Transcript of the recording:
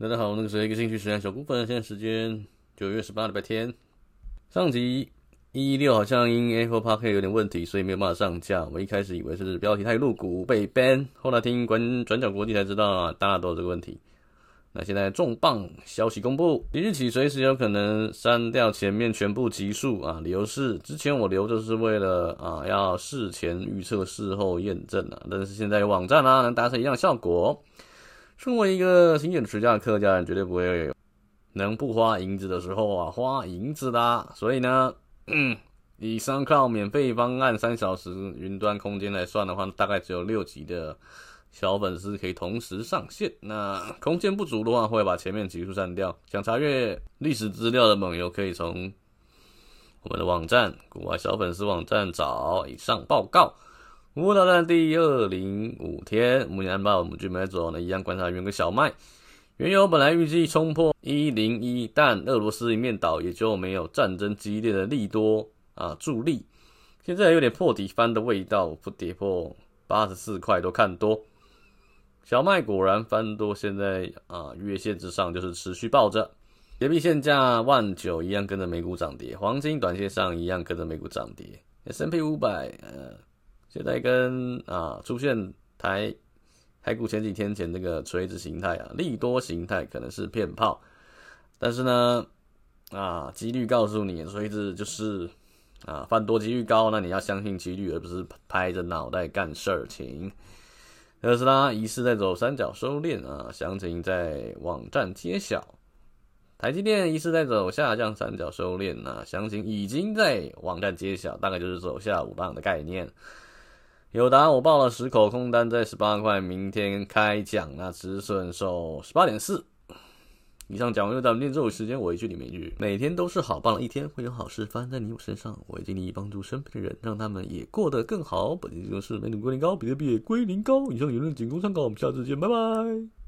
大家好，那个是一个兴趣实验小股份，现在时间九月十八礼拜天。上集一一六好像因 Apple Podcast 有点问题，所以没有办法上架。我一开始以为是标题太露骨被 ban，后来听转转角国际才知道啊，大家都有这个问题。那现在重磅消息公布，即日起随时有可能删掉前面全部集数啊，理由是之前我留着是为了啊要事前预测、事后验证啊，但是现在有网站啊能达成一样效果。身为一个勤俭持家的客家人，绝对不会有能不花银子的时候啊，花银子的。所以呢，以上靠免费方案三小时云端空间来算的话，大概只有六级的小粉丝可以同时上线。那空间不足的话，会把前面集数删掉。想查阅历史资料的盟友，可以从我们的网站“股外小粉丝”网站找。以上报告。乌俄大战第二零五天，目前安报我们准备走呢，一样观察原油小麦。原油本来预计冲破一零一，但俄罗斯一面倒，也就没有战争激烈的利多啊助力。现在有点破底翻的味道，不跌破八十四块都看多。小麦果然翻多，现在啊月线之上就是持续抱着。铁币现价万九一样跟着美股涨跌，黄金短线上一样跟着美股涨跌。S&P 五百呃。现在跟啊出现台台股前几天前这个垂直形态啊，利多形态可能是骗炮，但是呢啊几率告诉你垂直就是啊翻多几率高，那你要相信几率，而不是拍着脑袋干事情。特斯拉疑似在走三角收敛啊，详情在网站揭晓。台积电疑似在走下降三角收敛啊，详情已经在网站揭晓，大概就是走下五浪的概念。有答案我报了十口空单在十八块，明天开奖，那止损收十八点四。以上讲完又到念咒语时间，我一句你们一句，每天都是好棒的一天，会有好事发生在你我身上。我会尽力帮助身边的人，让他们也过得更好。本期节目是美女龟苓膏，比特币龟苓膏。以上言论仅供参考，我们下次见，拜拜。